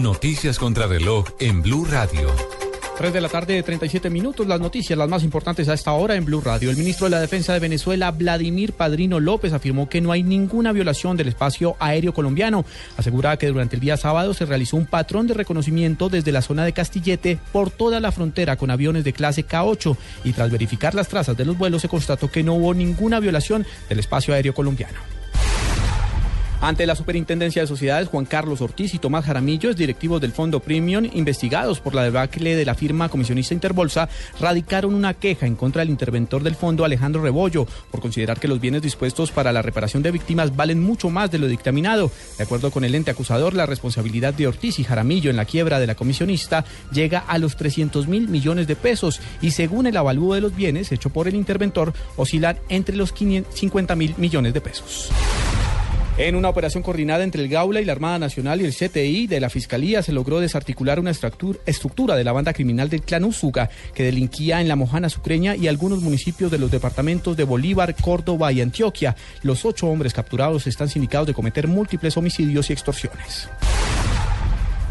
Noticias contra reloj en Blue Radio. 3 de la tarde, 37 minutos. Las noticias, las más importantes a esta hora en Blue Radio. El ministro de la Defensa de Venezuela, Vladimir Padrino López, afirmó que no hay ninguna violación del espacio aéreo colombiano. Asegura que durante el día sábado se realizó un patrón de reconocimiento desde la zona de Castillete por toda la frontera con aviones de clase K8 y tras verificar las trazas de los vuelos se constató que no hubo ninguna violación del espacio aéreo colombiano. Ante la Superintendencia de Sociedades, Juan Carlos Ortiz y Tomás Jaramillo, directivos del Fondo Premium, investigados por la debacle de la firma comisionista Interbolsa, radicaron una queja en contra del interventor del fondo, Alejandro Rebollo, por considerar que los bienes dispuestos para la reparación de víctimas valen mucho más de lo dictaminado. De acuerdo con el ente acusador, la responsabilidad de Ortiz y Jaramillo en la quiebra de la comisionista llega a los 300 mil millones de pesos y según el avalúo de los bienes hecho por el interventor, oscilan entre los 50 mil millones de pesos. En una operación coordinada entre el Gaula y la Armada Nacional y el CTI de la Fiscalía se logró desarticular una estructura de la banda criminal del clan Usuga que delinquía en la Mojana Sucreña y algunos municipios de los departamentos de Bolívar, Córdoba y Antioquia. Los ocho hombres capturados están sindicados de cometer múltiples homicidios y extorsiones.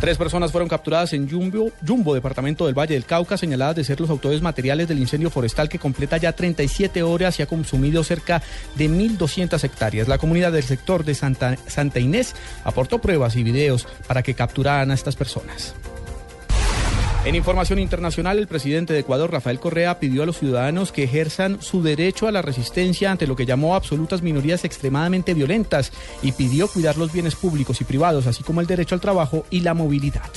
Tres personas fueron capturadas en Jumbo, departamento del Valle del Cauca, señaladas de ser los autores materiales del incendio forestal que completa ya 37 horas y ha consumido cerca de 1.200 hectáreas. La comunidad del sector de Santa Inés aportó pruebas y videos para que capturaran a estas personas. En información internacional, el presidente de Ecuador, Rafael Correa, pidió a los ciudadanos que ejerzan su derecho a la resistencia ante lo que llamó absolutas minorías extremadamente violentas y pidió cuidar los bienes públicos y privados, así como el derecho al trabajo y la movilidad.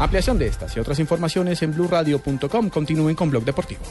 Ampliación de estas y otras informaciones en blurradio.com. Continúen con Blog Deportivo.